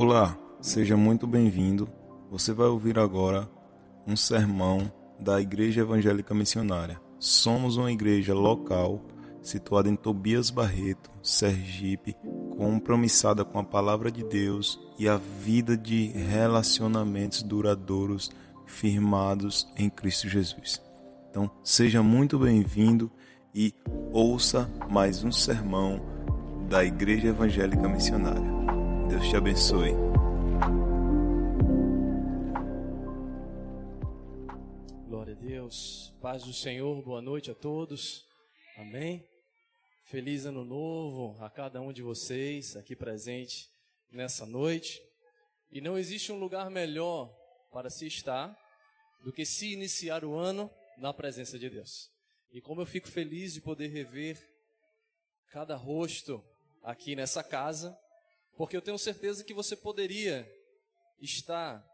Olá, seja muito bem-vindo. Você vai ouvir agora um sermão da Igreja Evangélica Missionária. Somos uma igreja local situada em Tobias Barreto, Sergipe, compromissada com a palavra de Deus e a vida de relacionamentos duradouros firmados em Cristo Jesus. Então, seja muito bem-vindo e ouça mais um sermão da Igreja Evangélica Missionária. Deus te abençoe. Glória a Deus. Paz do Senhor, boa noite a todos. Amém. Feliz ano novo a cada um de vocês aqui presente nessa noite. E não existe um lugar melhor para se estar do que se iniciar o ano na presença de Deus. E como eu fico feliz de poder rever cada rosto aqui nessa casa, porque eu tenho certeza que você poderia estar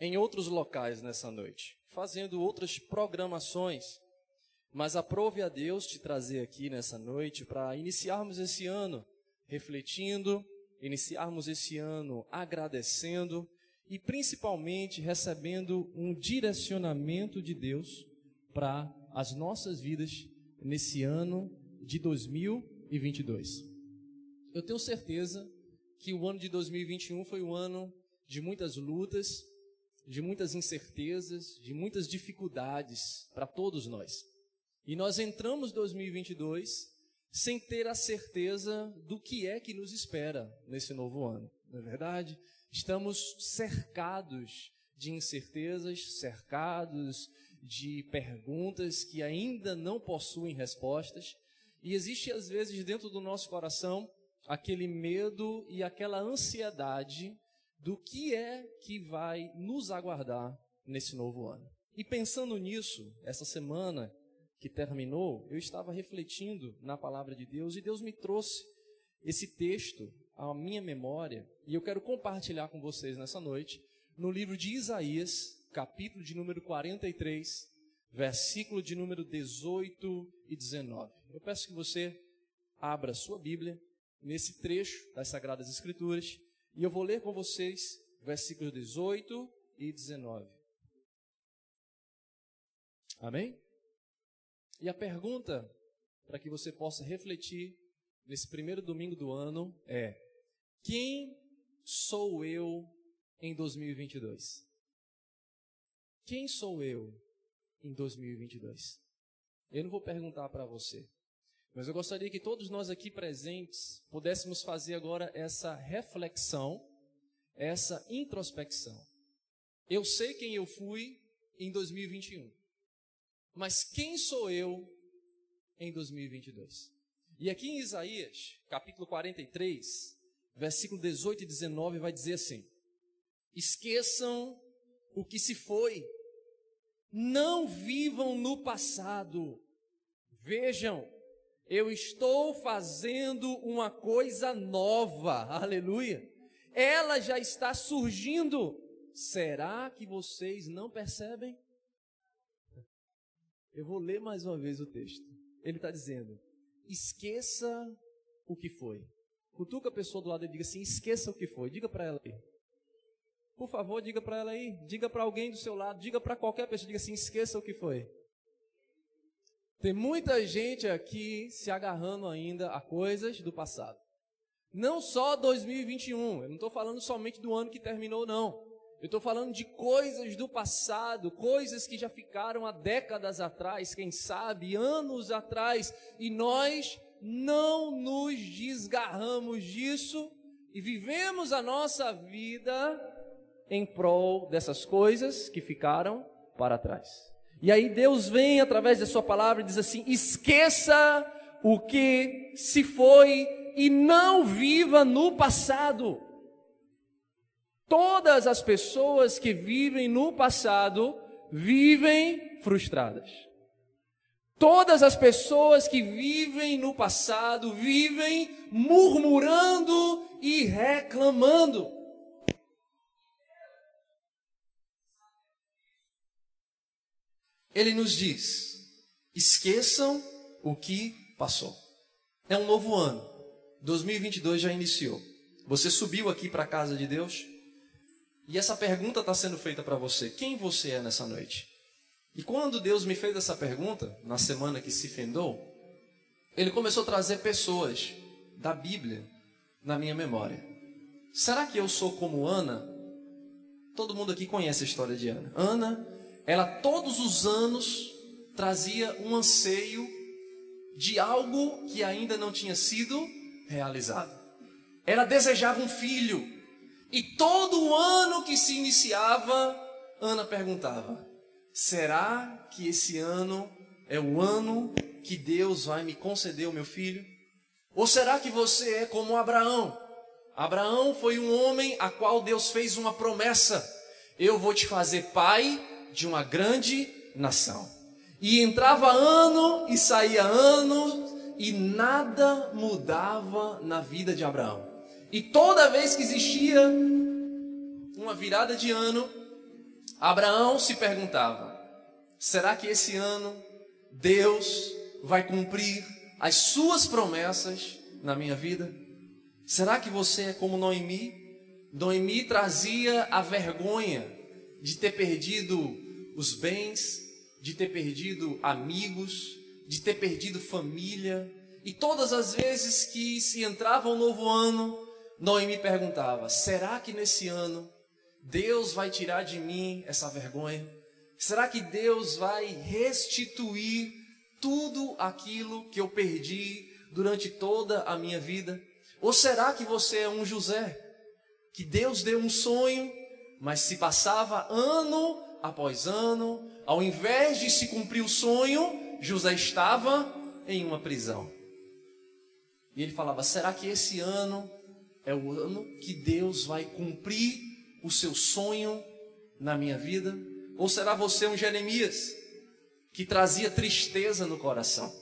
em outros locais nessa noite, fazendo outras programações, mas aprove a Deus te trazer aqui nessa noite para iniciarmos esse ano refletindo, iniciarmos esse ano agradecendo e principalmente recebendo um direcionamento de Deus para as nossas vidas nesse ano de 2022. Eu tenho certeza que o ano de 2021 foi um ano de muitas lutas, de muitas incertezas, de muitas dificuldades para todos nós. E nós entramos 2022 sem ter a certeza do que é que nos espera nesse novo ano, não é verdade? Estamos cercados de incertezas, cercados de perguntas que ainda não possuem respostas, e existe às vezes dentro do nosso coração aquele medo e aquela ansiedade do que é que vai nos aguardar nesse novo ano. E pensando nisso, essa semana que terminou, eu estava refletindo na palavra de Deus e Deus me trouxe esse texto à minha memória e eu quero compartilhar com vocês nessa noite no livro de Isaías, capítulo de número 43, versículo de número 18 e 19. Eu peço que você abra sua Bíblia nesse trecho das Sagradas Escrituras e eu vou ler com vocês versículos 18 e 19. Amém? E a pergunta para que você possa refletir nesse primeiro domingo do ano é: quem sou eu em 2022? Quem sou eu em 2022? Eu não vou perguntar para você. Mas eu gostaria que todos nós aqui presentes pudéssemos fazer agora essa reflexão, essa introspecção. Eu sei quem eu fui em 2021, mas quem sou eu em 2022? E aqui em Isaías, capítulo 43, versículo 18 e 19, vai dizer assim: Esqueçam o que se foi, não vivam no passado, vejam eu estou fazendo uma coisa nova, aleluia. Ela já está surgindo. Será que vocês não percebem? Eu vou ler mais uma vez o texto. Ele está dizendo: esqueça o que foi. Cutuca a pessoa do lado e diga assim: esqueça o que foi. Diga para ela aí. Por favor, diga para ela aí. Diga para alguém do seu lado. Diga para qualquer pessoa. Diga assim: esqueça o que foi. Tem muita gente aqui se agarrando ainda a coisas do passado. Não só 2021, eu não estou falando somente do ano que terminou, não. Eu estou falando de coisas do passado, coisas que já ficaram há décadas atrás, quem sabe, anos atrás, e nós não nos desgarramos disso e vivemos a nossa vida em prol dessas coisas que ficaram para trás. E aí Deus vem através da sua palavra e diz assim: esqueça o que se foi e não viva no passado. Todas as pessoas que vivem no passado vivem frustradas. Todas as pessoas que vivem no passado vivem murmurando e reclamando. Ele nos diz: esqueçam o que passou. É um novo ano. 2022 já iniciou. Você subiu aqui para a casa de Deus? E essa pergunta está sendo feita para você: quem você é nessa noite? E quando Deus me fez essa pergunta, na semana que se fendou, Ele começou a trazer pessoas da Bíblia na minha memória. Será que eu sou como Ana? Todo mundo aqui conhece a história de Ana. Ana, ela todos os anos trazia um anseio de algo que ainda não tinha sido realizado. Ela desejava um filho. E todo ano que se iniciava, Ana perguntava: será que esse ano é o ano que Deus vai me conceder o meu filho? Ou será que você é como Abraão? Abraão foi um homem a qual Deus fez uma promessa: eu vou te fazer pai de uma grande nação. E entrava ano e saía ano e nada mudava na vida de Abraão. E toda vez que existia uma virada de ano, Abraão se perguntava: será que esse ano Deus vai cumprir as suas promessas na minha vida? Será que você é como Noemi? Noemi trazia a vergonha de ter perdido os bens, de ter perdido amigos, de ter perdido família. E todas as vezes que se entrava um novo ano, Noemi perguntava: será que nesse ano Deus vai tirar de mim essa vergonha? Será que Deus vai restituir tudo aquilo que eu perdi durante toda a minha vida? Ou será que você é um José que Deus deu um sonho, mas se passava ano após ano, ao invés de se cumprir o sonho, José estava em uma prisão. E ele falava: será que esse ano é o ano que Deus vai cumprir o seu sonho na minha vida? Ou será você um Jeremias que trazia tristeza no coração?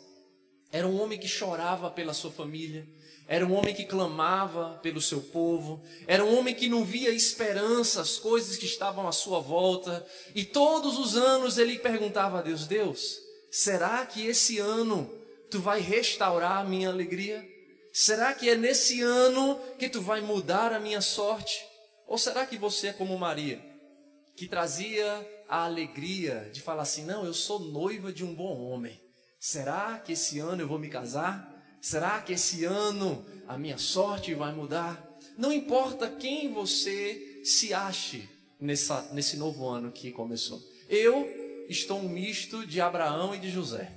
Era um homem que chorava pela sua família, era um homem que clamava pelo seu povo, era um homem que não via esperança, as coisas que estavam à sua volta, e todos os anos ele perguntava a Deus: Deus, será que esse ano tu vai restaurar a minha alegria? Será que é nesse ano que tu vai mudar a minha sorte? Ou será que você é como Maria, que trazia a alegria de falar assim: não, eu sou noiva de um bom homem. Será que esse ano eu vou me casar? Será que esse ano a minha sorte vai mudar? Não importa quem você se ache nessa, nesse novo ano que começou. Eu estou um misto de Abraão e de José,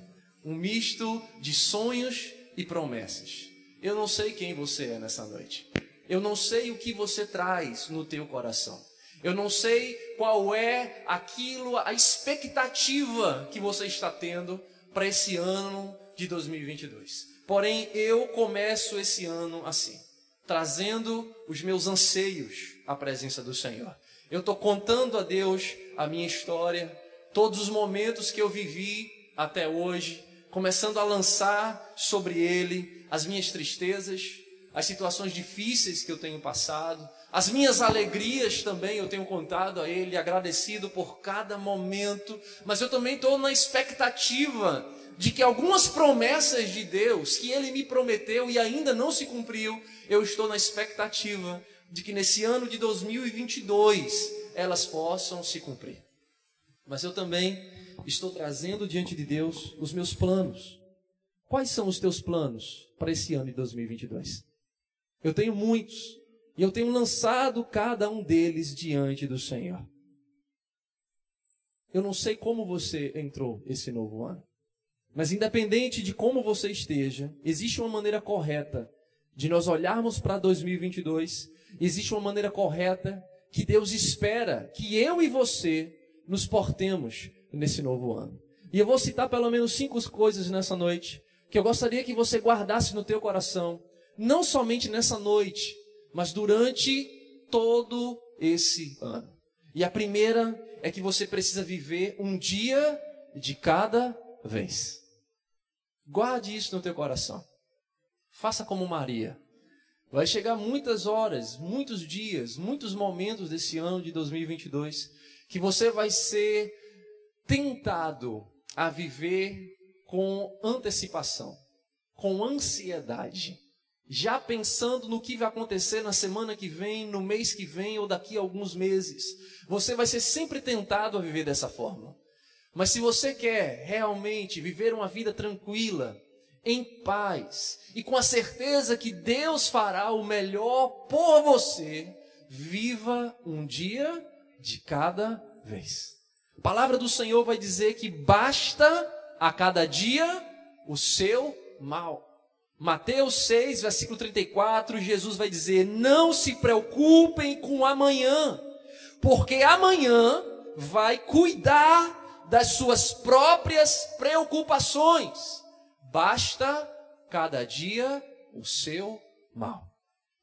um misto de sonhos e promessas. Eu não sei quem você é nessa noite. Eu não sei o que você traz no teu coração. Eu não sei qual é aquilo, a expectativa que você está tendo para esse ano de 2022. Porém, eu começo esse ano assim, trazendo os meus anseios à presença do Senhor. Eu estou contando a Deus a minha história, todos os momentos que eu vivi até hoje, começando a lançar sobre Ele as minhas tristezas, as situações difíceis que eu tenho passado, as minhas alegrias também eu tenho contado a Ele, agradecido por cada momento, mas eu também estou na expectativa de que algumas promessas de Deus que Ele me prometeu e ainda não se cumpriu, eu estou na expectativa de que nesse ano de 2022 elas possam se cumprir. Mas eu também estou trazendo diante de Deus os meus planos. Quais são os teus planos para esse ano de 2022? Eu tenho muitos e eu tenho lançado cada um deles diante do Senhor. Eu não sei como você entrou esse novo ano, mas independente de como você esteja, existe uma maneira correta de nós olharmos para 2022, existe uma maneira correta que Deus espera que eu e você nos portemos nesse novo ano. E eu vou citar pelo menos cinco coisas nessa noite que eu gostaria que você guardasse no teu coração, não somente nessa noite, mas durante todo esse ano. E a primeira é que você precisa viver um dia de cada vez. Guarde isso no teu coração. Faça como Maria. Vai chegar muitas horas, muitos dias, muitos momentos desse ano de 2022 que você vai ser tentado a viver com antecipação, com ansiedade. já pensando no que vai acontecer na semana que vem, no mês que vem ou daqui a alguns meses. Você vai ser sempre tentado a viver dessa forma. Mas se você quer realmente viver uma vida tranquila, em paz e com a certeza que Deus fará o melhor por você, viva um dia de cada vez. A palavra do Senhor vai dizer que basta a cada dia o seu mal. Mateus 6, versículo 34, Jesus vai dizer: Não se preocupem com amanhã, porque amanhã vai cuidar das suas próprias preocupações. Basta cada dia o seu mal.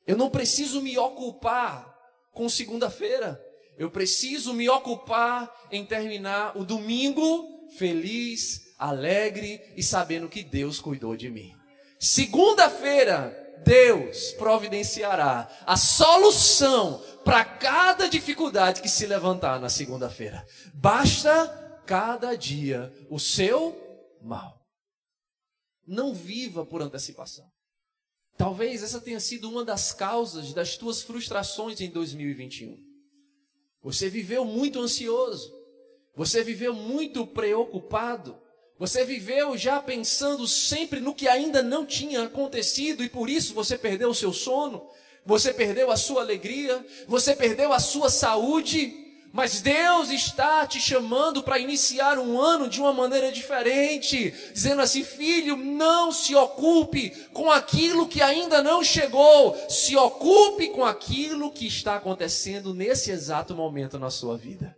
Eu não preciso me ocupar com segunda-feira. Eu preciso me ocupar em terminar o domingo feliz, alegre e sabendo que Deus cuidou de mim. Segunda-feira, Deus providenciará a solução para cada dificuldade que se levantar na segunda-feira. Basta cada dia o seu mal. Não viva por antecipação. Talvez essa tenha sido uma das causas das tuas frustrações em 2021. Você viveu muito ansioso. Você viveu muito preocupado. Você viveu já pensando sempre no que ainda não tinha acontecido e por isso você perdeu o seu sono, você perdeu a sua alegria, você perdeu a sua saúde. Mas Deus está te chamando para iniciar um ano de uma maneira diferente, dizendo assim: filho, não se ocupe com aquilo que ainda não chegou, se ocupe com aquilo que está acontecendo nesse exato momento na sua vida.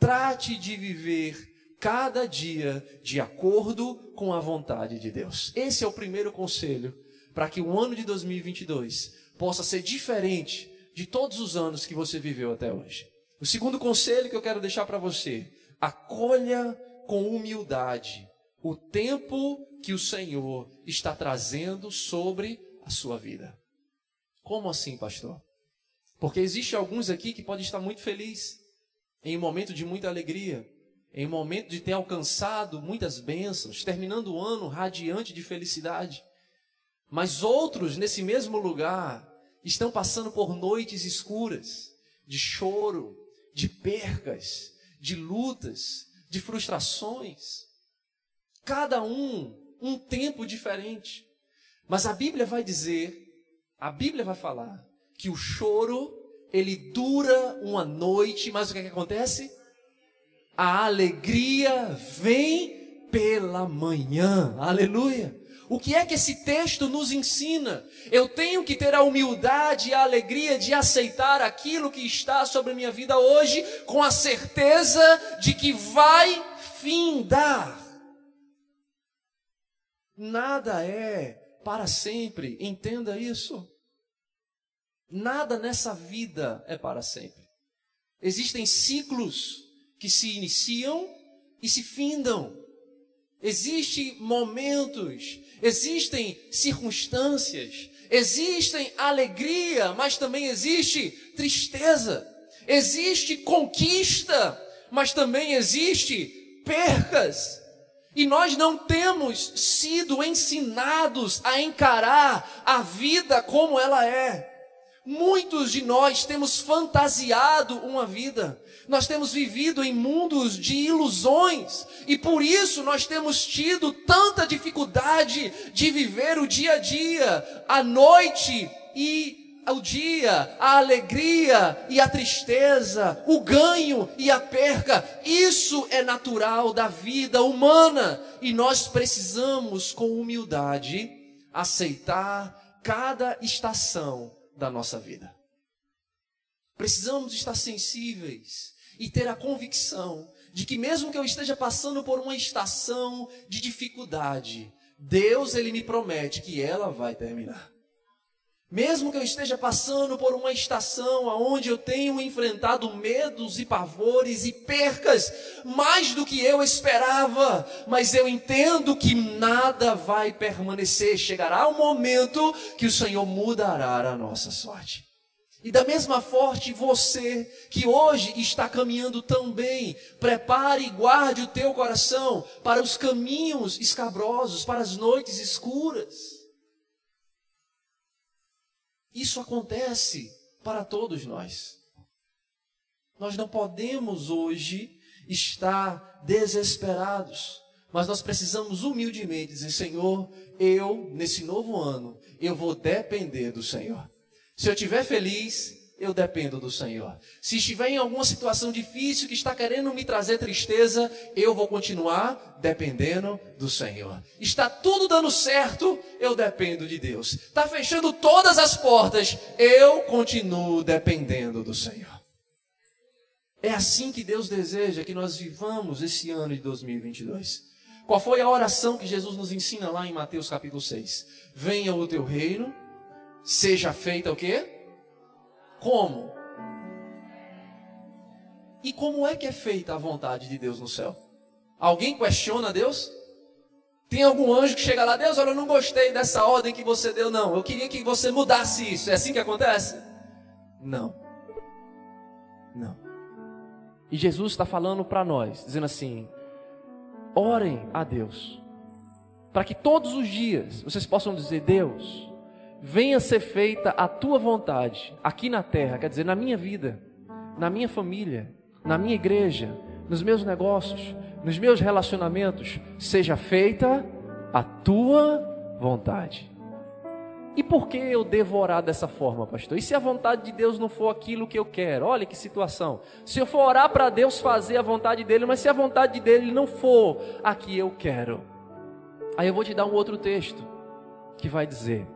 Trate de viver cada dia de acordo com a vontade de Deus. Esse é o primeiro conselho para que o ano de 2022 possa ser diferente de todos os anos que você viveu até hoje. O segundo conselho que eu quero deixar para você: acolha com humildade o tempo que o Senhor está trazendo sobre a sua vida. Como assim, pastor? Porque existe alguns aqui que podem estar muito felizes, em um momento de muita alegria, em um momento de ter alcançado muitas bênçãos, terminando o ano radiante de felicidade. Mas outros, nesse mesmo lugar, estão passando por noites escuras, de choro, de percas, de lutas, de frustrações. Cada um um tempo diferente. Mas a Bíblia vai dizer, a Bíblia vai falar que o choro ele dura uma noite, mas o que, é que acontece? A alegria vem pela manhã. Aleluia. O que é que esse texto nos ensina? Eu tenho que ter a humildade e a alegria de aceitar aquilo que está sobre a minha vida hoje, com a certeza de que vai findar. Nada é para sempre, entenda isso. Nada nessa vida é para sempre. Existem ciclos que se iniciam e se findam. Existem momentos, existem circunstâncias, existem alegria, mas também existe tristeza. Existe conquista, mas também existe percas. E nós não temos sido ensinados a encarar a vida como ela é. Muitos de nós temos fantasiado uma vida, nós temos vivido em mundos de ilusões, e por isso nós temos tido tanta dificuldade de viver o dia a dia, a noite e o dia, a alegria e a tristeza, o ganho e a perca. Isso é natural da vida humana, e nós precisamos, com humildade, aceitar cada estação da nossa vida. Precisamos estar sensíveis e ter a convicção de que mesmo que eu esteja passando por uma estação de dificuldade, Deus ele me promete que ela vai terminar. Mesmo que eu esteja passando por uma estação onde eu tenho enfrentado medos e pavores e percas mais do que eu esperava, mas eu entendo que nada vai permanecer. Chegará o um momento que o Senhor mudará a nossa sorte. E da mesma forte, você que hoje está caminhando tão bem, prepare e guarde o teu coração para os caminhos escabrosos, para as noites escuras. Isso acontece para todos nós. Nós não podemos hoje estar desesperados, mas nós precisamos humildemente dizer: Senhor, eu, nesse novo ano, eu vou depender do Senhor. Se eu estiver feliz, eu dependo do Senhor. Se estiver em alguma situação difícil que está querendo me trazer tristeza, eu vou continuar dependendo do Senhor. Está tudo dando certo, eu dependo de Deus. Está fechando todas as portas, eu continuo dependendo do Senhor. É assim que Deus deseja que nós vivamos esse ano de 2022. Qual foi a oração que Jesus nos ensina lá em Mateus capítulo 6? Venha o teu reino, seja feita o quê? Como? E como é que é feita a vontade de Deus no céu? Alguém questiona Deus? Tem algum anjo que chega lá, Deus, olha, eu não gostei dessa ordem que você deu, não. Eu queria que você mudasse isso. É assim que acontece? Não. Não. E Jesus está falando para nós, dizendo assim: orem a Deus, para que todos os dias vocês possam dizer: Deus, venha ser feita a tua vontade aqui na terra, quer dizer, na minha vida, na minha família, na minha igreja, nos meus negócios, nos meus relacionamentos, seja feita a tua vontade. E por que eu devo orar dessa forma, pastor? E se a vontade de Deus não for aquilo que eu quero? Olha que situação. Se eu for orar para Deus fazer a vontade dele, mas se a vontade dele não for a que eu quero, aí eu vou te dar um outro texto que vai dizer: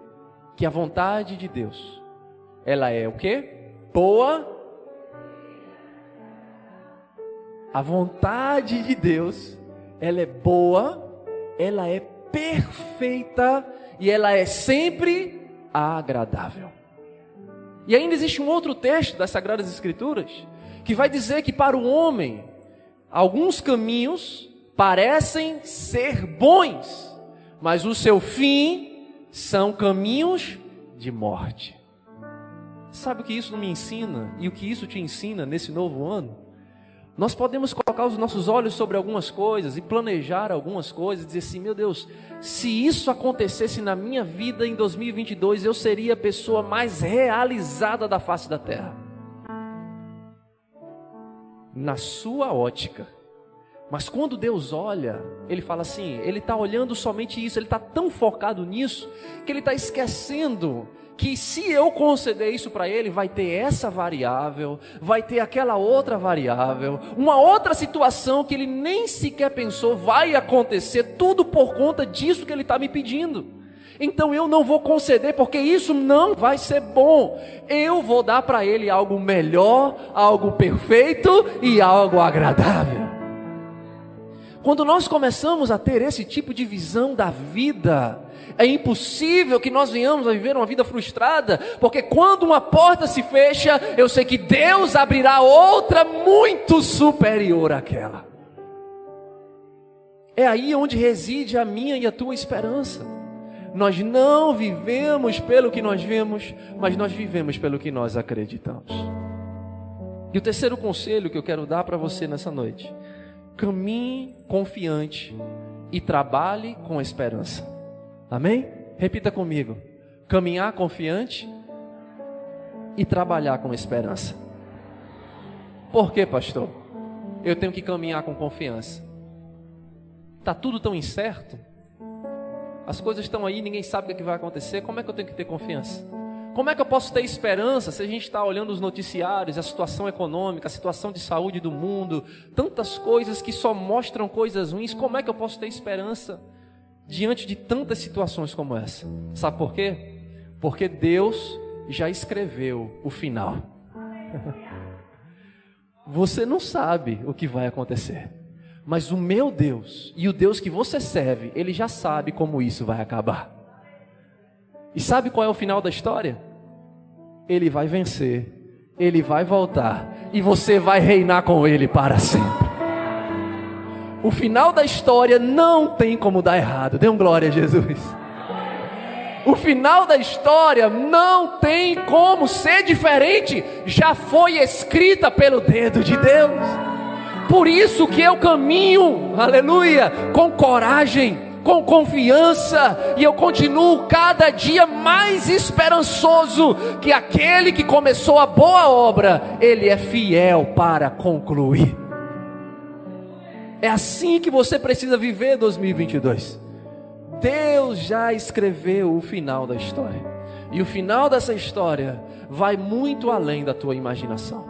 que a vontade de Deus, ela é o que? Boa. A vontade de Deus, ela é boa, ela é perfeita e ela é sempre agradável. E ainda existe um outro texto das Sagradas Escrituras que vai dizer que para o homem alguns caminhos parecem ser bons, mas o seu fim são caminhos de morte. Sabe o que isso me ensina e o que isso te ensina nesse novo ano? Nós podemos colocar os nossos olhos sobre algumas coisas e planejar algumas coisas, dizer assim: meu Deus, se isso acontecesse na minha vida em 2022, eu seria a pessoa mais realizada da face da terra. Na sua ótica, mas quando Deus olha, Ele fala assim: Ele está olhando somente isso, Ele está tão focado nisso, que Ele está esquecendo que se eu conceder isso para Ele, vai ter essa variável, vai ter aquela outra variável, uma outra situação que Ele nem sequer pensou vai acontecer, tudo por conta disso que Ele está me pedindo. Então eu não vou conceder, porque isso não vai ser bom. Eu vou dar para Ele algo melhor, algo perfeito e algo agradável. Quando nós começamos a ter esse tipo de visão da vida, é impossível que nós venhamos a viver uma vida frustrada, porque quando uma porta se fecha, eu sei que Deus abrirá outra muito superior àquela. É aí onde reside a minha e a tua esperança. Nós não vivemos pelo que nós vemos, mas nós vivemos pelo que nós acreditamos. E o terceiro conselho que eu quero dar para você nessa noite caminhe confiante e trabalhe com esperança. Amém? Repita comigo: caminhar confiante e trabalhar com esperança. Por quê, pastor? Eu tenho que caminhar com confiança. Tá tudo tão incerto. As coisas estão aí, ninguém sabe o que vai acontecer. Como é que eu tenho que ter confiança? Como é que eu posso ter esperança se a gente está olhando os noticiários, a situação econômica, a situação de saúde do mundo, tantas coisas que só mostram coisas ruins? Como é que eu posso ter esperança diante de tantas situações como essa? Sabe por quê? Porque Deus já escreveu o final. Você não sabe o que vai acontecer, mas o meu Deus e o Deus que você serve, ele já sabe como isso vai acabar. E sabe qual é o final da história? ele vai vencer, ele vai voltar e você vai reinar com ele para sempre. O final da história não tem como dar errado. Dê um glória a Jesus. O final da história não tem como ser diferente. Já foi escrita pelo dedo de Deus. Por isso que eu caminho, aleluia, com coragem, com confiança e eu continuo cada dia mais esperançoso que aquele que começou a boa obra, ele é fiel para concluir. É assim que você precisa viver 2022. Deus já escreveu o final da história. E o final dessa história vai muito além da tua imaginação.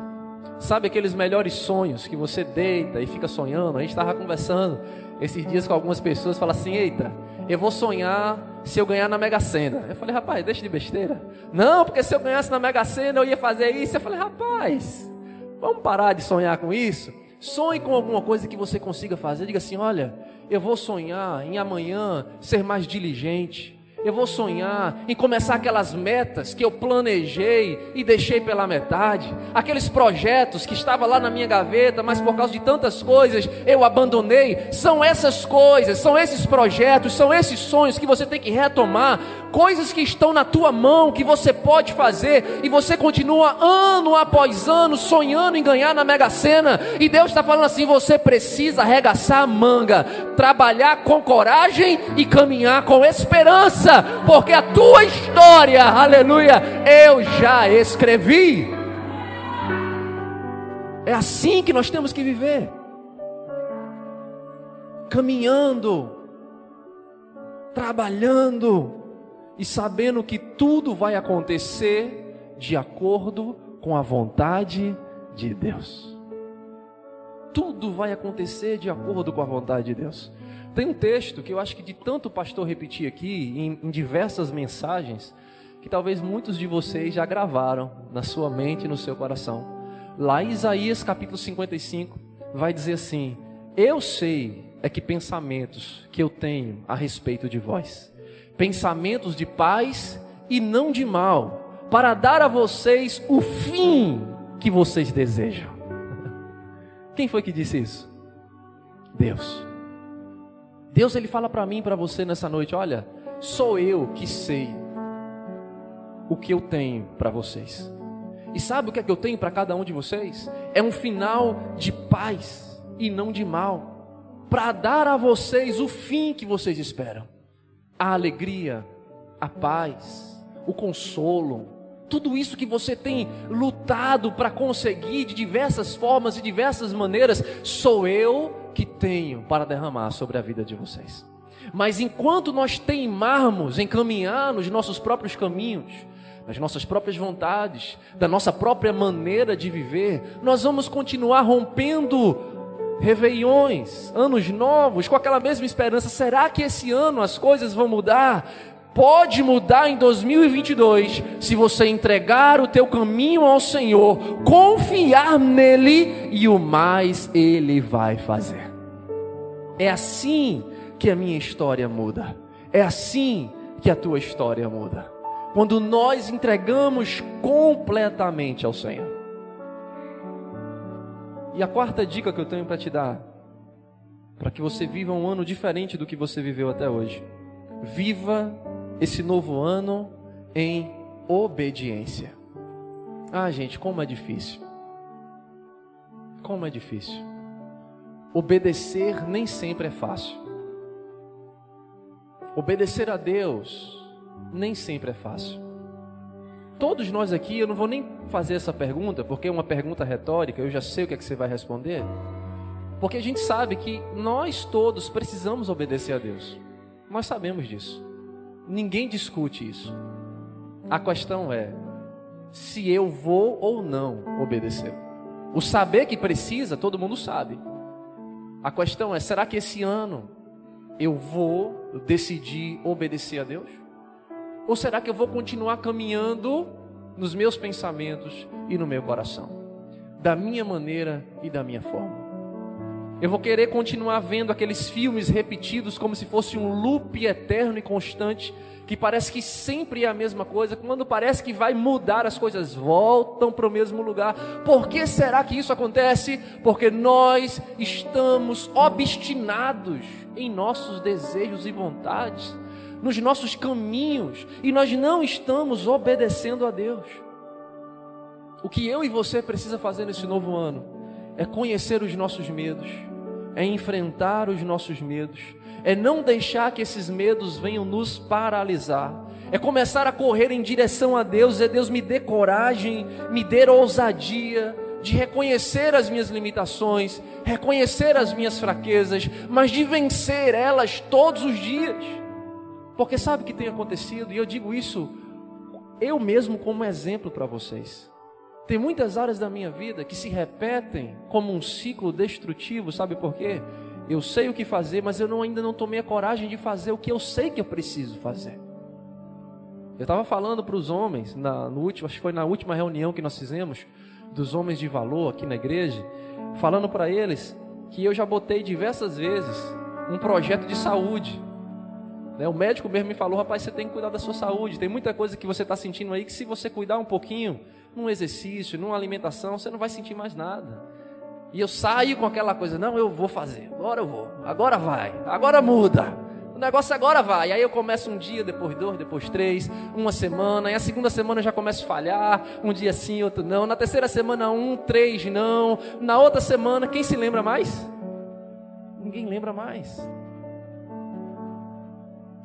Sabe aqueles melhores sonhos que você deita e fica sonhando? A gente estava conversando esses dias com algumas pessoas, fala assim: "Eita, eu vou sonhar se eu ganhar na Mega Sena". Eu falei: "Rapaz, deixa de besteira". Não, porque se eu ganhasse na Mega Sena eu ia fazer isso. Eu falei: "Rapaz, vamos parar de sonhar com isso". Sonhe com alguma coisa que você consiga fazer. Diga assim: olha, eu vou sonhar em amanhã ser mais diligente. Eu vou sonhar em começar aquelas metas que eu planejei e deixei pela metade, aqueles projetos que estavam lá na minha gaveta, mas por causa de tantas coisas eu abandonei. São essas coisas, são esses projetos, são esses sonhos que você tem que retomar, coisas que estão na tua mão, que você pode fazer, e você continua ano após ano sonhando em ganhar na Mega Sena, e Deus está falando assim: você precisa arregaçar a manga, trabalhar com coragem e caminhar com esperança porque a tua história, aleluia, eu já escrevi. É assim que nós temos que viver. Caminhando, trabalhando e sabendo que tudo vai acontecer de acordo com a vontade de Deus. Tudo vai acontecer de acordo com a vontade de Deus. Tem um texto que eu acho que de tanto pastor repetir aqui, em, em diversas mensagens, que talvez muitos de vocês já gravaram na sua mente e no seu coração. Lá em Isaías capítulo 55, vai dizer assim: Eu sei é que pensamentos que eu tenho a respeito de vós, pensamentos de paz e não de mal, para dar a vocês o fim que vocês desejam. Quem foi que disse isso? Deus. Deus ele fala para mim, para você nessa noite, olha, sou eu que sei o que eu tenho para vocês. E sabe o que é que eu tenho para cada um de vocês? É um final de paz e não de mal, para dar a vocês o fim que vocês esperam. A alegria, a paz, o consolo, tudo isso que você tem lutado para conseguir de diversas formas e diversas maneiras, sou eu que tenho para derramar sobre a vida de vocês. Mas enquanto nós teimarmos em caminhar nos nossos próprios caminhos, nas nossas próprias vontades, da nossa própria maneira de viver, nós vamos continuar rompendo reveiões, anos novos, com aquela mesma esperança. Será que esse ano as coisas vão mudar? pode mudar em 2022 se você entregar o teu caminho ao Senhor, confiar nele e o mais ele vai fazer. É assim que a minha história muda. É assim que a tua história muda. Quando nós entregamos completamente ao Senhor. E a quarta dica que eu tenho para te dar, para que você viva um ano diferente do que você viveu até hoje. Viva esse novo ano em obediência. Ah, gente, como é difícil. Como é difícil. Obedecer nem sempre é fácil. Obedecer a Deus nem sempre é fácil. Todos nós aqui, eu não vou nem fazer essa pergunta, porque é uma pergunta retórica, eu já sei o que, é que você vai responder. Porque a gente sabe que nós todos precisamos obedecer a Deus. Nós sabemos disso. Ninguém discute isso. A questão é se eu vou ou não obedecer. O saber que precisa, todo mundo sabe. A questão é: será que esse ano eu vou decidir obedecer a Deus? Ou será que eu vou continuar caminhando nos meus pensamentos e no meu coração, da minha maneira e da minha forma? Eu vou querer continuar vendo aqueles filmes repetidos como se fosse um loop eterno e constante, que parece que sempre é a mesma coisa, quando parece que vai mudar, as coisas voltam para o mesmo lugar. Por que será que isso acontece? Porque nós estamos obstinados em nossos desejos e vontades, nos nossos caminhos, e nós não estamos obedecendo a Deus. O que eu e você precisa fazer nesse novo ano é conhecer os nossos medos é enfrentar os nossos medos, é não deixar que esses medos venham nos paralisar, é começar a correr em direção a Deus, é Deus me dê coragem, me dê ousadia de reconhecer as minhas limitações, reconhecer as minhas fraquezas, mas de vencer elas todos os dias. Porque sabe o que tem acontecido? E eu digo isso eu mesmo como exemplo para vocês. Tem muitas áreas da minha vida que se repetem como um ciclo destrutivo, sabe por quê? Eu sei o que fazer, mas eu não, ainda não tomei a coragem de fazer o que eu sei que eu preciso fazer. Eu estava falando para os homens, na, no último, acho que foi na última reunião que nós fizemos, dos homens de valor aqui na igreja, falando para eles que eu já botei diversas vezes um projeto de saúde. Né? O médico mesmo me falou, rapaz, você tem que cuidar da sua saúde. Tem muita coisa que você está sentindo aí que se você cuidar um pouquinho, num exercício, numa alimentação, você não vai sentir mais nada. E eu saio com aquela coisa, não, eu vou fazer, agora eu vou, agora vai, agora muda. O negócio agora vai. Aí eu começo um dia, depois dois, depois três, uma semana. E a segunda semana eu já começo a falhar. Um dia sim, outro não. Na terceira semana, um, três, não. Na outra semana, quem se lembra mais? Ninguém lembra mais.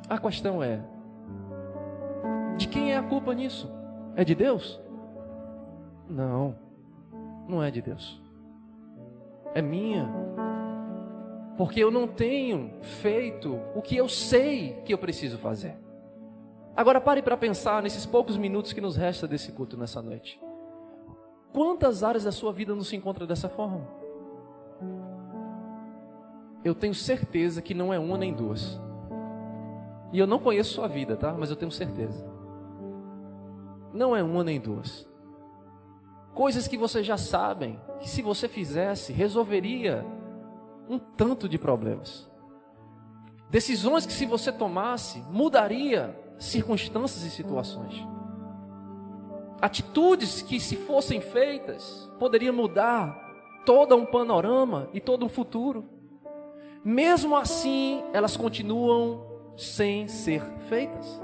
A questão é: de quem é a culpa nisso? É de Deus? Não, não é de Deus. É minha porque eu não tenho feito o que eu sei que eu preciso fazer. Agora pare para pensar nesses poucos minutos que nos resta desse culto nessa noite. Quantas áreas da sua vida não se encontram dessa forma? Eu tenho certeza que não é uma nem duas. E eu não conheço sua vida, tá? Mas eu tenho certeza. Não é uma nem duas. Coisas que vocês já sabem, que se você fizesse, resolveria um tanto de problemas. Decisões que, se você tomasse, mudaria circunstâncias e situações. Atitudes que, se fossem feitas, poderiam mudar todo um panorama e todo um futuro. Mesmo assim, elas continuam sem ser feitas.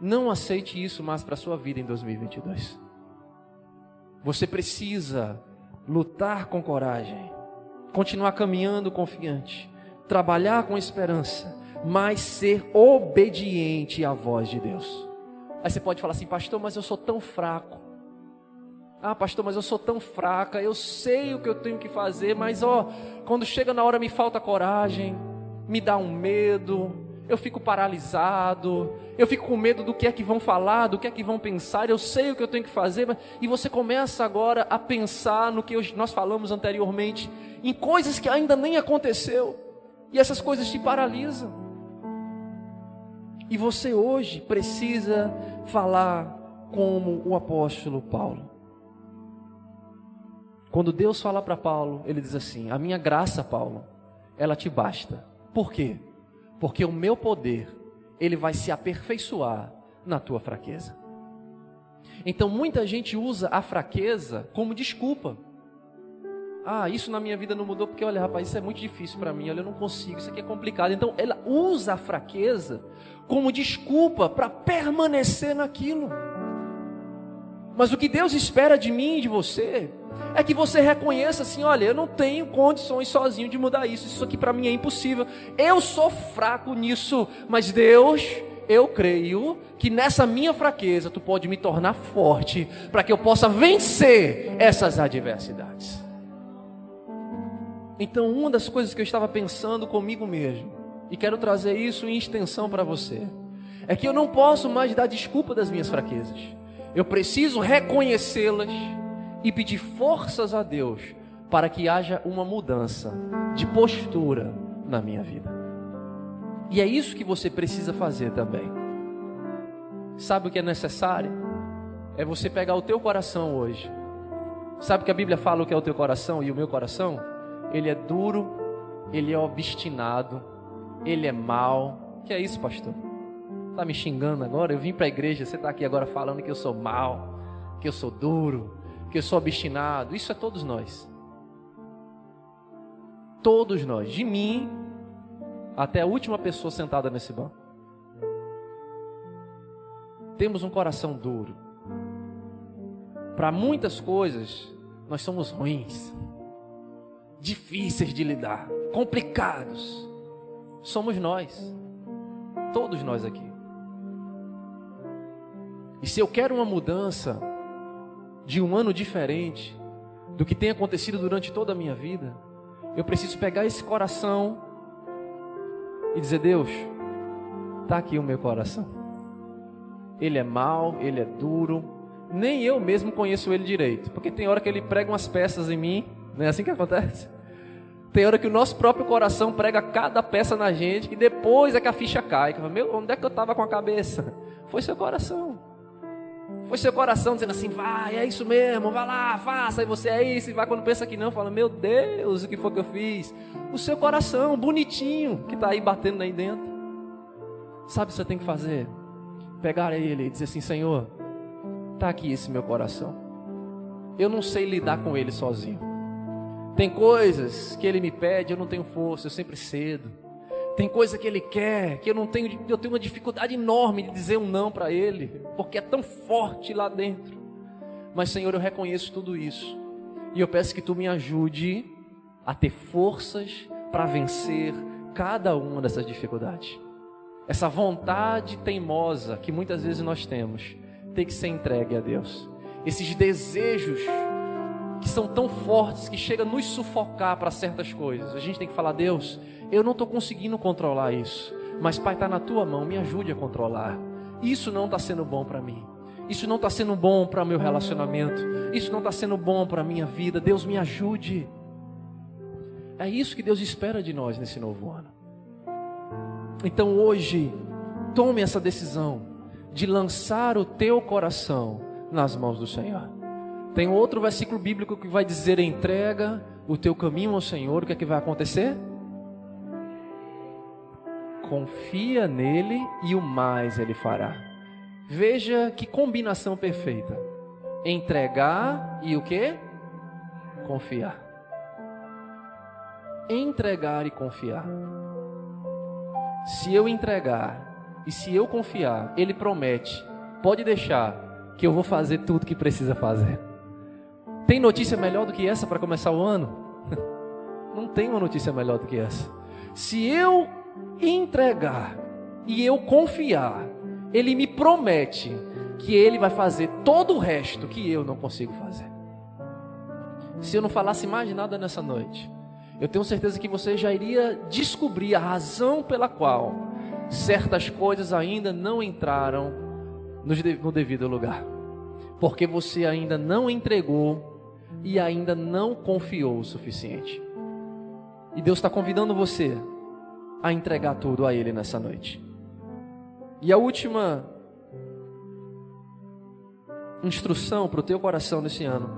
Não aceite isso mais para a sua vida em 2022. Você precisa lutar com coragem, continuar caminhando confiante, trabalhar com esperança, mas ser obediente à voz de Deus. Aí você pode falar assim, pastor, mas eu sou tão fraco. Ah, pastor, mas eu sou tão fraca, eu sei o que eu tenho que fazer, mas ó, quando chega na hora me falta coragem, me dá um medo, eu fico paralisado, eu fico com medo do que é que vão falar, do que é que vão pensar, eu sei o que eu tenho que fazer, mas... e você começa agora a pensar no que nós falamos anteriormente, em coisas que ainda nem aconteceu, e essas coisas te paralisam. E você hoje precisa falar como o apóstolo Paulo. Quando Deus fala para Paulo, ele diz assim: A minha graça, Paulo, ela te basta. Por quê? Porque o meu poder, ele vai se aperfeiçoar na tua fraqueza. Então muita gente usa a fraqueza como desculpa. Ah, isso na minha vida não mudou porque, olha, rapaz, isso é muito difícil para mim, olha, eu não consigo, isso aqui é complicado. Então ela usa a fraqueza como desculpa para permanecer naquilo. Mas o que Deus espera de mim e de você é que você reconheça assim: olha, eu não tenho condições sozinho de mudar isso, isso aqui para mim é impossível. Eu sou fraco nisso, mas Deus, eu creio que nessa minha fraqueza tu pode me tornar forte para que eu possa vencer essas adversidades. Então, uma das coisas que eu estava pensando comigo mesmo, e quero trazer isso em extensão para você, é que eu não posso mais dar desculpa das minhas fraquezas. Eu preciso reconhecê-las e pedir forças a Deus para que haja uma mudança de postura na minha vida. E é isso que você precisa fazer também. Sabe o que é necessário? É você pegar o teu coração hoje. Sabe que a Bíblia fala o que é o teu coração e o meu coração? Ele é duro, ele é obstinado, ele é mau. Que é isso, pastor? Tá me xingando agora? Eu vim para a igreja, você está aqui agora falando que eu sou mau, que eu sou duro, que eu sou obstinado. Isso é todos nós. Todos nós, de mim até a última pessoa sentada nesse banco. Temos um coração duro. Para muitas coisas, nós somos ruins. difíceis de lidar, complicados, somos nós. Todos nós aqui. E se eu quero uma mudança de um ano diferente do que tem acontecido durante toda a minha vida, eu preciso pegar esse coração e dizer: Deus, está aqui o meu coração. Ele é mau, ele é duro, nem eu mesmo conheço ele direito, porque tem hora que ele prega umas peças em mim, não é assim que acontece? Tem hora que o nosso próprio coração prega cada peça na gente, e depois é que a ficha cai. Que Meu, onde é que eu estava com a cabeça? Foi seu coração. Foi seu coração dizendo assim, vai, é isso mesmo, vai lá, faça, e você é isso, e vai quando pensa que não, fala, meu Deus, o que foi que eu fiz? O seu coração, bonitinho, que está aí batendo aí dentro. Sabe o que você tem que fazer? Pegar ele e dizer assim, Senhor, está aqui esse meu coração. Eu não sei lidar com ele sozinho. Tem coisas que ele me pede, eu não tenho força, eu sempre cedo. Tem coisa que ele quer, que eu não tenho, eu tenho uma dificuldade enorme de dizer um não para ele, porque é tão forte lá dentro. Mas Senhor, eu reconheço tudo isso. E eu peço que tu me ajude a ter forças para vencer cada uma dessas dificuldades. Essa vontade teimosa que muitas vezes nós temos, tem que ser entregue a Deus. Esses desejos que são tão fortes que chega a nos sufocar para certas coisas. A gente tem que falar, Deus, eu não estou conseguindo controlar isso, mas Pai está na Tua mão, me ajude a controlar. Isso não está sendo bom para mim. Isso não está sendo bom para meu relacionamento. Isso não está sendo bom para a minha vida. Deus me ajude. É isso que Deus espera de nós nesse novo ano. Então hoje, tome essa decisão de lançar o teu coração nas mãos do Senhor. Tem outro versículo bíblico que vai dizer: entrega o teu caminho ao Senhor, o que é que vai acontecer? Confia nele e o mais ele fará. Veja que combinação perfeita. Entregar e o que? Confiar. Entregar e confiar. Se eu entregar e se eu confiar, ele promete, pode deixar que eu vou fazer tudo que precisa fazer. Tem notícia melhor do que essa para começar o ano? Não tem uma notícia melhor do que essa. Se eu entregar e eu confiar, Ele me promete que Ele vai fazer todo o resto que eu não consigo fazer. Se eu não falasse mais nada nessa noite, eu tenho certeza que você já iria descobrir a razão pela qual certas coisas ainda não entraram no devido lugar. Porque você ainda não entregou e ainda não confiou o suficiente. E Deus está convidando você a entregar tudo a Ele nessa noite. E a última instrução para o teu coração nesse ano: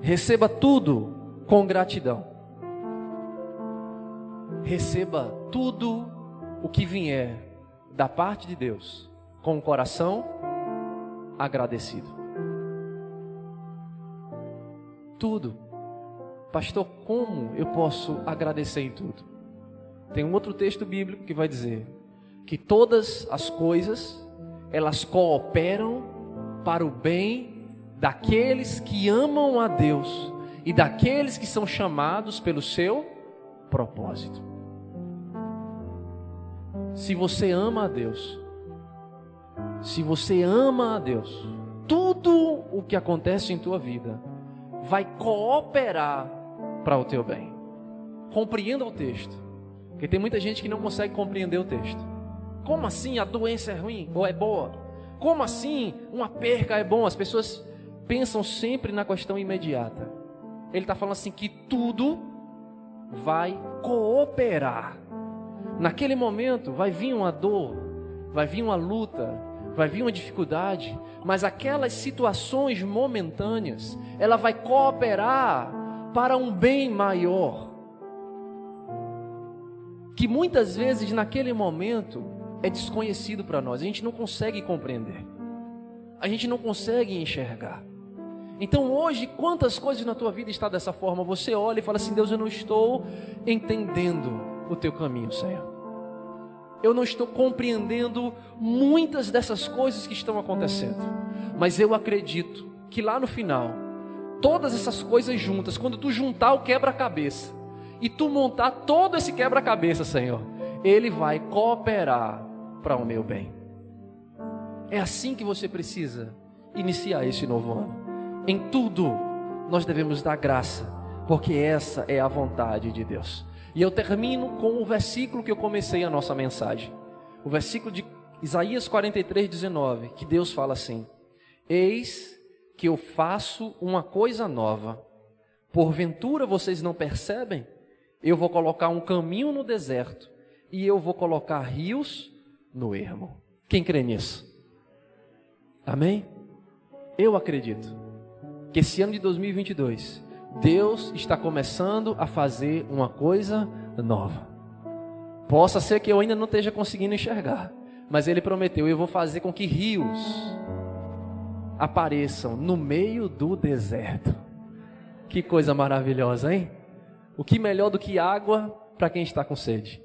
receba tudo com gratidão. Receba tudo o que vier da parte de Deus com o coração agradecido. Tudo. Pastor, como eu posso agradecer em tudo? Tem um outro texto bíblico que vai dizer que todas as coisas elas cooperam para o bem daqueles que amam a Deus e daqueles que são chamados pelo seu propósito. Se você ama a Deus, se você ama a Deus, tudo o que acontece em tua vida vai cooperar para o teu bem. Compreenda o texto. Porque tem muita gente que não consegue compreender o texto. Como assim a doença é ruim ou é boa? Como assim uma perca é bom? As pessoas pensam sempre na questão imediata. Ele está falando assim que tudo vai cooperar. Naquele momento vai vir uma dor, vai vir uma luta, vai vir uma dificuldade, mas aquelas situações momentâneas, ela vai cooperar para um bem maior. Que muitas vezes naquele momento é desconhecido para nós, a gente não consegue compreender, a gente não consegue enxergar. Então hoje, quantas coisas na tua vida está dessa forma? Você olha e fala assim: Deus, eu não estou entendendo o teu caminho, Senhor eu não estou compreendendo muitas dessas coisas que estão acontecendo, mas eu acredito que lá no final todas essas coisas juntas, quando tu juntar o quebra-cabeça e tu montar todo esse quebra-cabeça, Senhor, ele vai cooperar para o meu bem. É assim que você precisa iniciar esse novo ano. Em tudo nós devemos dar graça, porque essa é a vontade de Deus. E eu termino com o versículo que eu comecei a nossa mensagem. O versículo de Isaías 43, 19, que Deus fala assim: Eis que eu faço uma coisa nova. Porventura vocês não percebem? Eu vou colocar um caminho no deserto e eu vou colocar rios no ermo. Quem crê nisso? Amém? Eu acredito que esse ano de 2022, Deus está começando a fazer uma coisa nova. Possa ser que eu ainda não esteja conseguindo enxergar, mas Ele prometeu: eu vou fazer com que rios apareçam no meio do deserto. Que coisa maravilhosa, hein? O que melhor do que água para quem está com sede?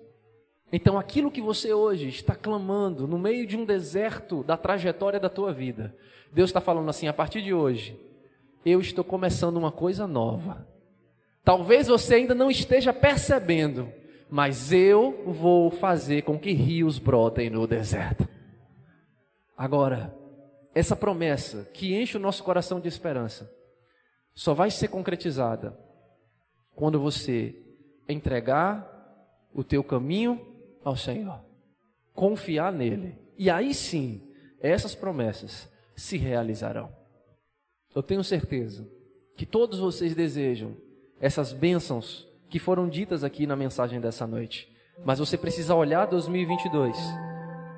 Então, aquilo que você hoje está clamando no meio de um deserto da trajetória da tua vida, Deus está falando assim: a partir de hoje, eu estou começando uma coisa nova. Talvez você ainda não esteja percebendo, mas eu vou fazer com que rios brotem no deserto. Agora, essa promessa que enche o nosso coração de esperança só vai ser concretizada quando você entregar o teu caminho ao Senhor, confiar nele, e aí sim, essas promessas se realizarão. Eu tenho certeza que todos vocês desejam essas bênçãos que foram ditas aqui na mensagem dessa noite, mas você precisa olhar 2022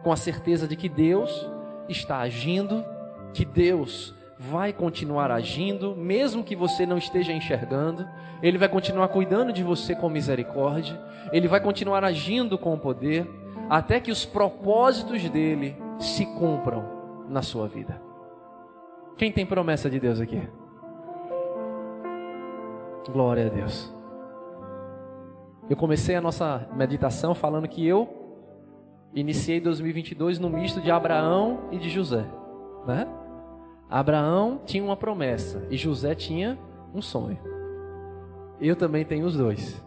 com a certeza de que Deus está agindo, que Deus vai continuar agindo, mesmo que você não esteja enxergando, Ele vai continuar cuidando de você com misericórdia, Ele vai continuar agindo com poder, até que os propósitos dele se cumpram na sua vida. Quem tem promessa de Deus aqui? Glória a Deus. Eu comecei a nossa meditação falando que eu iniciei 2022 no misto de Abraão e de José, né? Abraão tinha uma promessa e José tinha um sonho. Eu também tenho os dois.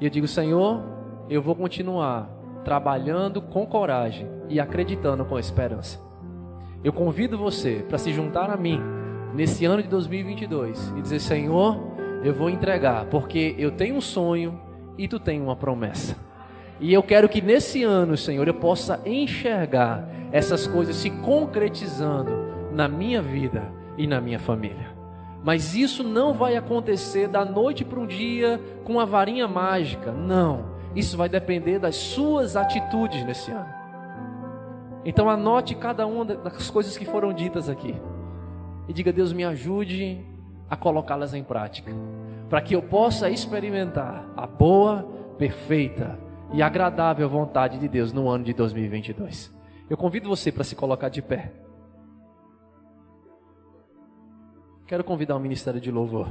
E eu digo, Senhor, eu vou continuar trabalhando com coragem e acreditando com esperança. Eu convido você para se juntar a mim nesse ano de 2022 e dizer: Senhor, eu vou entregar, porque eu tenho um sonho e tu tem uma promessa. E eu quero que nesse ano, Senhor, eu possa enxergar essas coisas se concretizando na minha vida e na minha família. Mas isso não vai acontecer da noite para um dia com a varinha mágica. Não. Isso vai depender das suas atitudes nesse ano. Então anote cada uma das coisas que foram ditas aqui. E diga: Deus, me ajude a colocá-las em prática. Para que eu possa experimentar a boa, perfeita e agradável vontade de Deus no ano de 2022. Eu convido você para se colocar de pé. Quero convidar o ministério de louvor.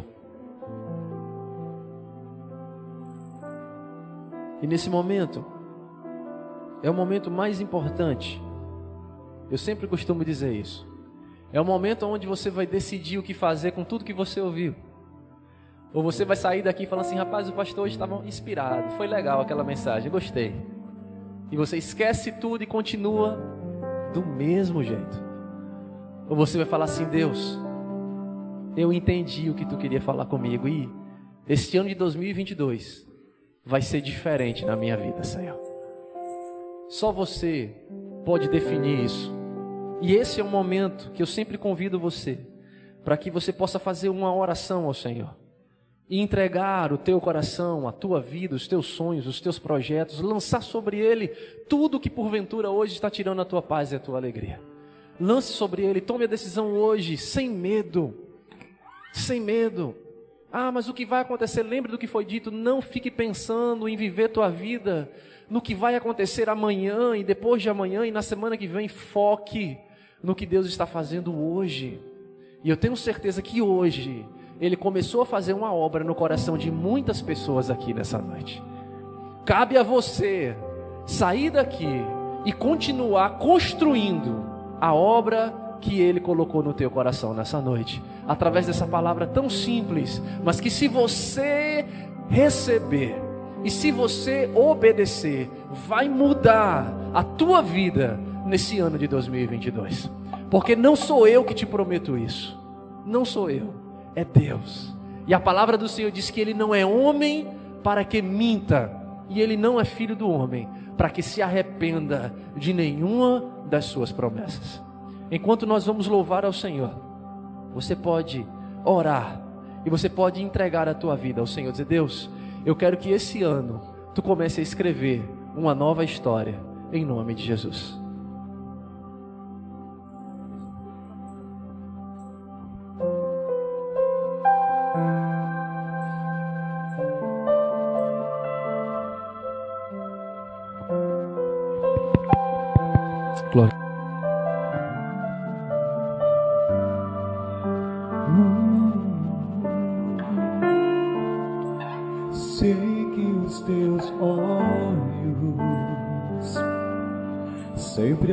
E nesse momento, é o momento mais importante. Eu sempre costumo dizer isso. É o momento onde você vai decidir o que fazer com tudo que você ouviu. Ou você vai sair daqui falando assim: rapaz, o pastor hoje estava inspirado, foi legal aquela mensagem, gostei. E você esquece tudo e continua do mesmo jeito. Ou você vai falar assim: Deus, eu entendi o que tu queria falar comigo e este ano de 2022 vai ser diferente na minha vida, Senhor. Só você pode definir isso. E esse é o momento que eu sempre convido você para que você possa fazer uma oração ao Senhor e entregar o teu coração, a tua vida, os teus sonhos, os teus projetos, lançar sobre ele tudo que porventura hoje está tirando a tua paz e a tua alegria. Lance sobre ele, tome a decisão hoje, sem medo sem medo. Ah, mas o que vai acontecer? Lembre do que foi dito. Não fique pensando em viver tua vida no que vai acontecer amanhã e depois de amanhã e na semana que vem. Foque no que Deus está fazendo hoje. E eu tenho certeza que hoje Ele começou a fazer uma obra no coração de muitas pessoas aqui nessa noite. Cabe a você sair daqui e continuar construindo a obra que Ele colocou no teu coração nessa noite, através dessa palavra tão simples, mas que se você receber e se você obedecer, vai mudar a tua vida nesse ano de 2022. Porque não sou eu que te prometo isso, não sou eu, é Deus. E a palavra do Senhor diz que Ele não é homem para que minta, e Ele não é filho do homem para que se arrependa de nenhuma das suas promessas. Enquanto nós vamos louvar ao Senhor, você pode orar e você pode entregar a tua vida ao Senhor, dizer: Deus, eu quero que esse ano tu comece a escrever uma nova história em nome de Jesus. Glória.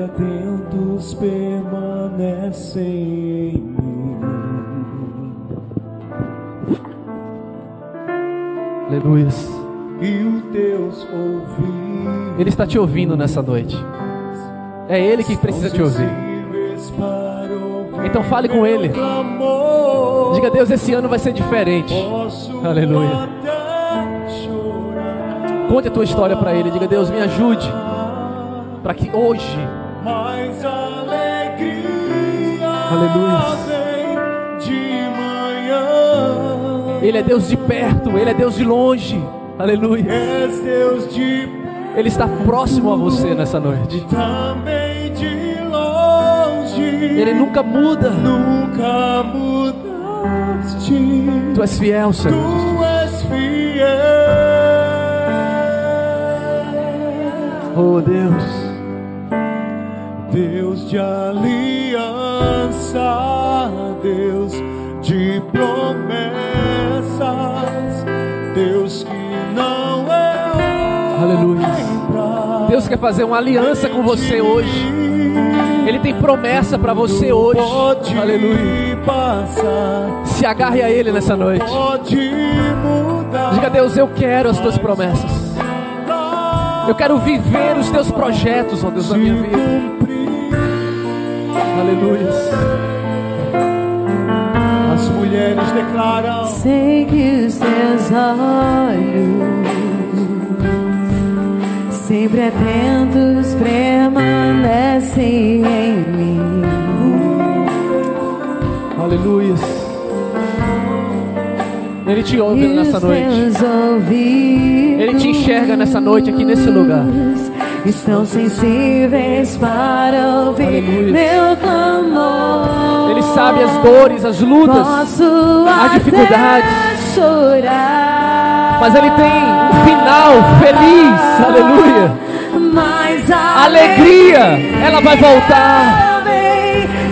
Sempre atentos, permanecem em mim. Aleluia. E os teus ouvidos. Ele está te ouvindo nessa noite. É Ele que precisa te ouvir. Então fale com Ele. Diga, Deus, esse ano vai ser diferente. Aleluia. Conte a tua história para Ele. Diga, Deus, me ajude. Para que hoje. Mais alegria Aleluia. de manhã. Ele é Deus de perto, Ele é Deus de longe. Aleluia. És Deus de Ele está próximo a você nessa noite. também de longe. Ele nunca muda. nunca mudaste. Tu és fiel, Senhor. Tu és fiel. Oh Deus. Deus de aliança, Deus de promessas, Deus que não é Aleluia. Deus quer fazer uma aliança com você hoje. Ele tem promessa para você hoje. Pode Aleluia. Se agarre a Ele nessa noite. Diga, Deus, eu quero as tuas promessas. Eu quero viver os teus projetos, ó Deus, na minha vida. Aleluia. As mulheres declaram. Sei que os teus olhos, sempre atentos, permanecem em mim. Aleluia. Ele te ouve nessa noite. Ele te enxerga nessa noite aqui nesse lugar. Estão sensíveis para ouvir Aleluia. meu clamor. Ele sabe as dores, as lutas, Posso as dificuldades. chorar, mas Ele tem um final feliz. Aleluia. mas A alegria, ela vai voltar.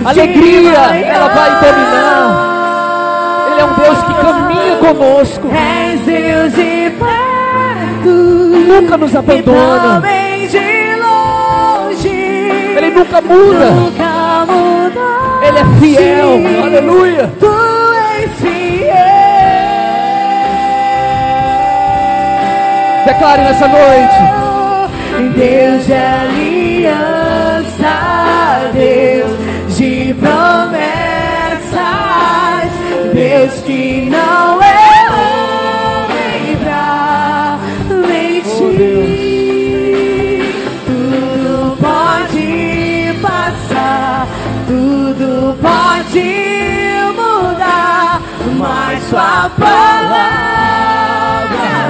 Alegria, ela vai dominar. Ele é um Deus que caminha conosco. És Deus de perto, Nunca nos abandona. De longe. Ele nunca muda. Nunca muda. Ele é fiel. Aleluia. Tu és fiel. Declare nessa noite. Deus de aliança, Deus de promessas, Deus que não sua palavra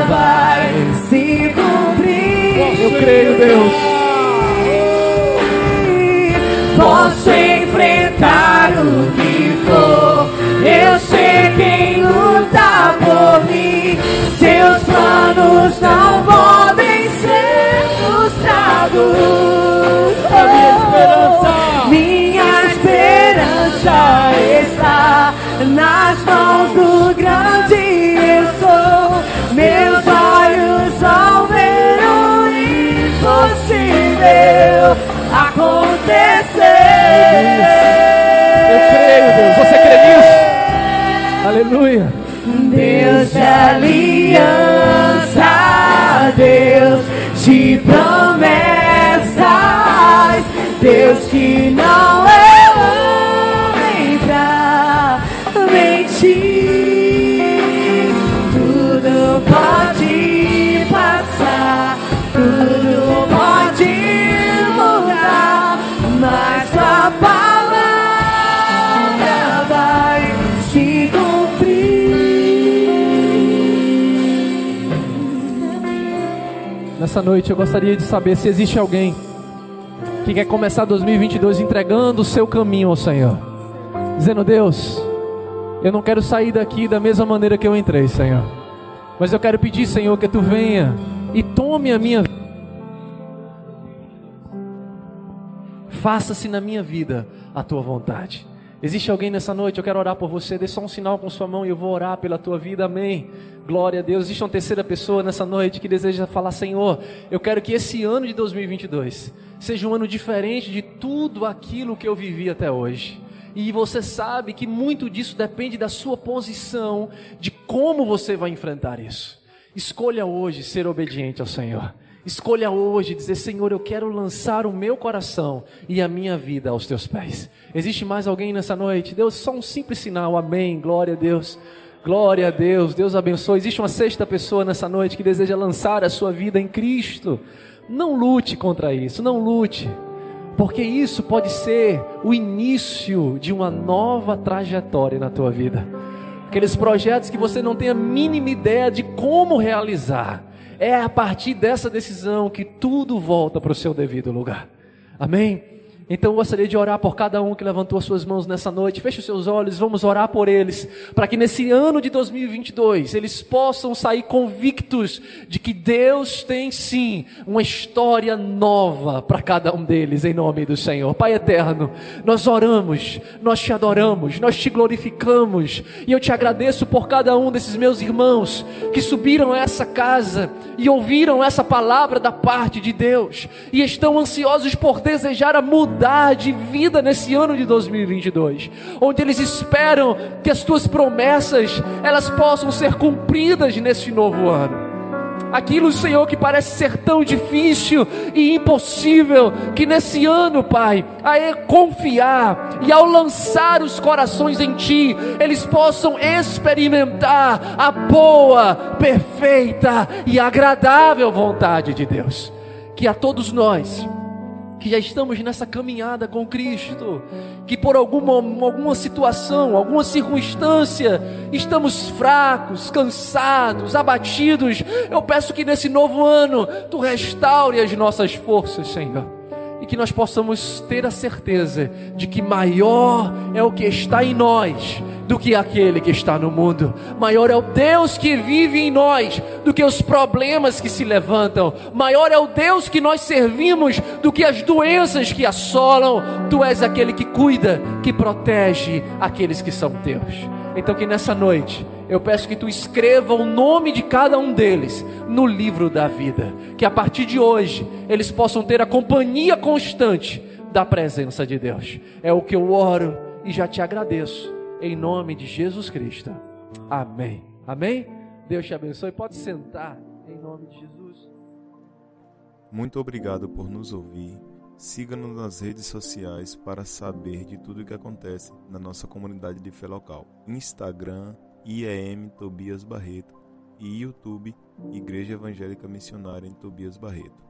vai se cumprir. Eu creio, Deus. Posso enfrentar o que for. Eu sei quem luta por mim. Seus planos não podem ser frustrados. A minha esperança. Minha esperança está nas mãos Aleluia. Deus de aliança, Deus de promessas, Deus que não é homem pra mentir. Tudo pode passar, tudo pode mudar, mas a palavra Nessa noite eu gostaria de saber se existe alguém que quer começar 2022 entregando o seu caminho ao Senhor, dizendo: Deus, eu não quero sair daqui da mesma maneira que eu entrei, Senhor, mas eu quero pedir, Senhor, que tu venha e tome a minha vida. Faça-se na minha vida a tua vontade. Existe alguém nessa noite? Eu quero orar por você. Dê só um sinal com sua mão e eu vou orar pela tua vida. Amém. Glória a Deus. Existe uma terceira pessoa nessa noite que deseja falar: Senhor, eu quero que esse ano de 2022 seja um ano diferente de tudo aquilo que eu vivi até hoje. E você sabe que muito disso depende da sua posição, de como você vai enfrentar isso. Escolha hoje ser obediente ao Senhor. Escolha hoje dizer: Senhor, eu quero lançar o meu coração e a minha vida aos teus pés. Existe mais alguém nessa noite? Deus, só um simples sinal. Amém. Glória a Deus. Glória a Deus. Deus abençoe. Existe uma sexta pessoa nessa noite que deseja lançar a sua vida em Cristo. Não lute contra isso. Não lute. Porque isso pode ser o início de uma nova trajetória na tua vida. Aqueles projetos que você não tem a mínima ideia de como realizar. É a partir dessa decisão que tudo volta para o seu devido lugar. Amém? Então eu gostaria de orar por cada um que levantou as suas mãos nessa noite. Feche os seus olhos, vamos orar por eles, para que nesse ano de 2022 eles possam sair convictos de que Deus tem sim uma história nova para cada um deles, em nome do Senhor. Pai eterno, nós oramos, nós te adoramos, nós te glorificamos, e eu te agradeço por cada um desses meus irmãos que subiram a essa casa e ouviram essa palavra da parte de Deus e estão ansiosos por desejar a mudança de vida nesse ano de 2022, onde eles esperam que as tuas promessas elas possam ser cumpridas nesse novo ano. Aquilo, Senhor, que parece ser tão difícil e impossível, que nesse ano, Pai, a confiar e ao lançar os corações em Ti, eles possam experimentar a boa, perfeita e agradável vontade de Deus. Que a todos nós, que já estamos nessa caminhada com Cristo, que por alguma, alguma situação, alguma circunstância, estamos fracos, cansados, abatidos. Eu peço que nesse novo ano tu restaure as nossas forças, Senhor. Que nós possamos ter a certeza de que maior é o que está em nós do que aquele que está no mundo. Maior é o Deus que vive em nós do que os problemas que se levantam. Maior é o Deus que nós servimos do que as doenças que assolam. Tu és aquele que cuida, que protege aqueles que são teus. Então que nessa noite eu peço que tu escreva o nome de cada um deles no livro da vida, que a partir de hoje eles possam ter a companhia constante da presença de Deus. É o que eu oro e já te agradeço em nome de Jesus Cristo. Amém. Amém. Deus te abençoe. Pode sentar em nome de Jesus. Muito obrigado por nos ouvir. Siga-nos nas redes sociais para saber de tudo o que acontece na nossa comunidade de fé local. Instagram, IEM Tobias Barreto e YouTube Igreja Evangélica Missionária em Tobias Barreto.